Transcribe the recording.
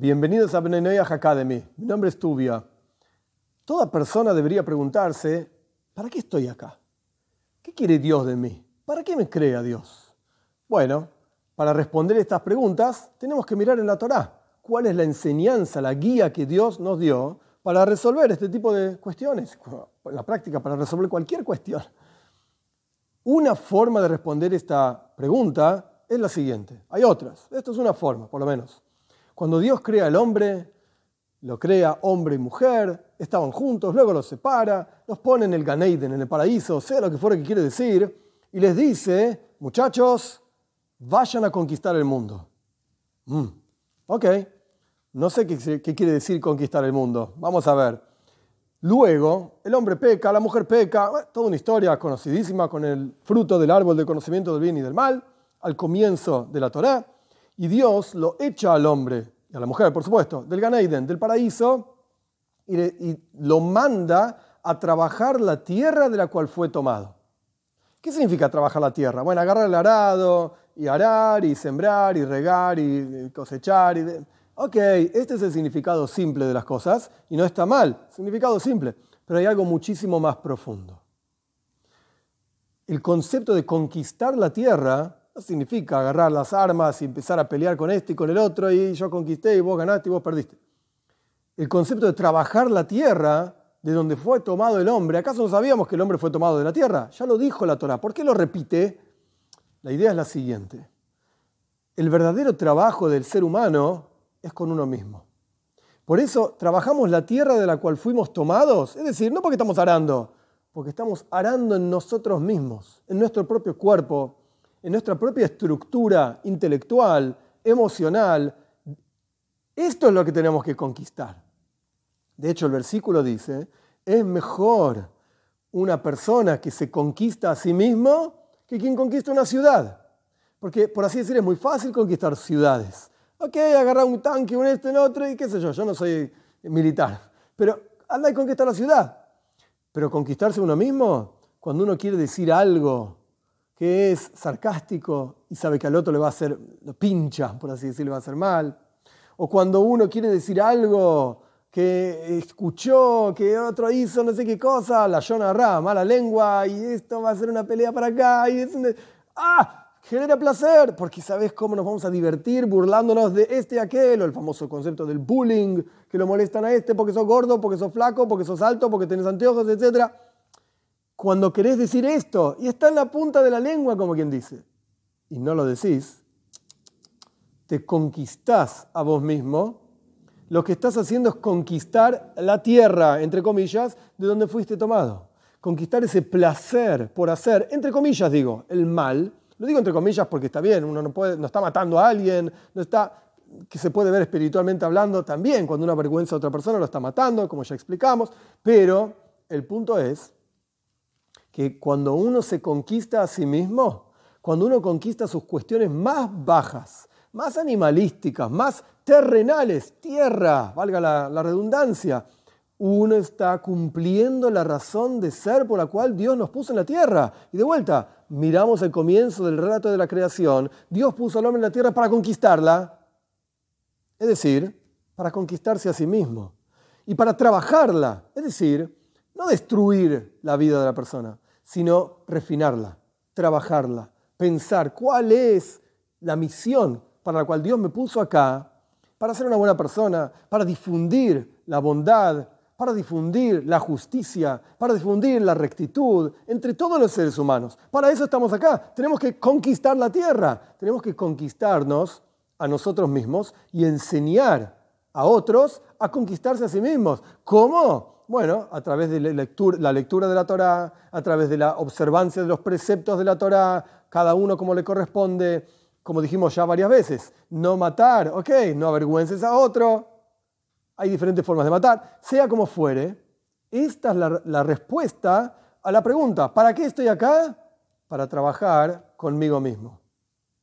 Bienvenidos a Benenoyah Academy. Mi nombre es Tubia. Toda persona debería preguntarse, ¿para qué estoy acá? ¿Qué quiere Dios de mí? ¿Para qué me crea Dios? Bueno, para responder estas preguntas tenemos que mirar en la Torá cuál es la enseñanza, la guía que Dios nos dio para resolver este tipo de cuestiones, la práctica, para resolver cualquier cuestión. Una forma de responder esta pregunta es la siguiente. Hay otras. Esto es una forma, por lo menos. Cuando Dios crea al hombre, lo crea hombre y mujer, estaban juntos, luego los separa, los pone en el Ganeiden, en el paraíso, sea lo que fuera que quiere decir, y les dice, muchachos, vayan a conquistar el mundo. Mm, ok, no sé qué, qué quiere decir conquistar el mundo, vamos a ver. Luego, el hombre peca, la mujer peca, toda una historia conocidísima con el fruto del árbol del conocimiento del bien y del mal, al comienzo de la Torá y Dios lo echa al hombre, y a la mujer, por supuesto, del Ganeiden, del paraíso, y, lo manda a trabajar la tierra de la cual fue tomado. ¿Qué significa trabajar la tierra? Bueno, agarrar el arado, y arar, y sembrar, y regar, y cosechar. Y Ok, este es el significado simple de las cosas, y no está mal, significado simple, pero hay algo muchísimo más profundo. El concepto de conquistar la tierra no significa agarrar las armas y empezar a pelear con este y con el otro y yo conquisté y vos ganaste y vos perdiste. El concepto de trabajar la tierra de donde fue tomado el hombre. ¿Acaso no sabíamos que el hombre fue tomado de la tierra? Ya lo dijo la Torah. ¿Por qué lo repite? La idea es la siguiente. El verdadero trabajo del ser humano es con uno mismo. Por eso trabajamos la tierra de la cual fuimos tomados. Es decir, no porque estamos arando, porque estamos arando en nosotros mismos, en nuestro propio cuerpo, en nuestra propia estructura intelectual, emocional. Esto es lo que tenemos que conquistar. De hecho, el versículo dice, es mejor una persona que se conquista a sí mismo que quien conquista una ciudad. Porque, por así decir, es muy fácil conquistar ciudades. Ok, agarrar un tanque, un este, un otro, y qué sé yo, yo no soy militar. Pero anda y conquista la ciudad. Pero conquistarse uno mismo, cuando uno quiere decir algo que es sarcástico y sabe que al otro le va a hacer, lo pincha, por así decirlo, le va a hacer mal. O cuando uno quiere decir algo que escuchó, que otro hizo no sé qué cosa, la Yona Ra, mala lengua, y esto va a ser una pelea para acá, y es ¡Ah! Genera placer, porque sabes cómo nos vamos a divertir burlándonos de este y aquel, o el famoso concepto del bullying, que lo molestan a este porque sos gordo, porque sos flaco, porque sos alto, porque tenés anteojos, etc cuando querés decir esto y está en la punta de la lengua, como quien dice, y no lo decís, te conquistás a vos mismo, lo que estás haciendo es conquistar la tierra, entre comillas, de donde fuiste tomado. Conquistar ese placer por hacer, entre comillas digo, el mal. Lo digo entre comillas porque está bien, uno no, no está matando a alguien, no está, que se puede ver espiritualmente hablando también, cuando una vergüenza a otra persona lo está matando, como ya explicamos, pero el punto es que cuando uno se conquista a sí mismo, cuando uno conquista sus cuestiones más bajas, más animalísticas, más terrenales, tierra, valga la, redundancia, uno está cumpliendo la razón de ser por la cual Dios nos puso en la tierra. Y de vuelta, miramos el comienzo del relato de la creación. Dios puso al hombre en la tierra para conquistarla, es decir, para conquistarse a sí mismo. Y para trabajarla, es decir, no destruir la vida de la persona, sino refinarla, trabajarla, pensar cuál es la misión para la cual Dios me puso acá, para ser una buena persona, para difundir la bondad, para difundir la justicia, para difundir la rectitud entre todos los seres humanos. Para eso estamos acá. Tenemos que conquistar la tierra, tenemos que conquistarnos a nosotros mismos y enseñar a otros a conquistarse a sí mismos. ¿Cómo? Bueno, a través de la lectura, la lectura de la Torá, a través de la observancia de los preceptos de la Torá, cada uno como le corresponde, como dijimos ya varias veces, no matar, ok, no avergüences a otro, hay diferentes formas de matar, sea como fuere, esta es la, la respuesta a la pregunta, ¿para qué estoy acá? Para trabajar conmigo mismo.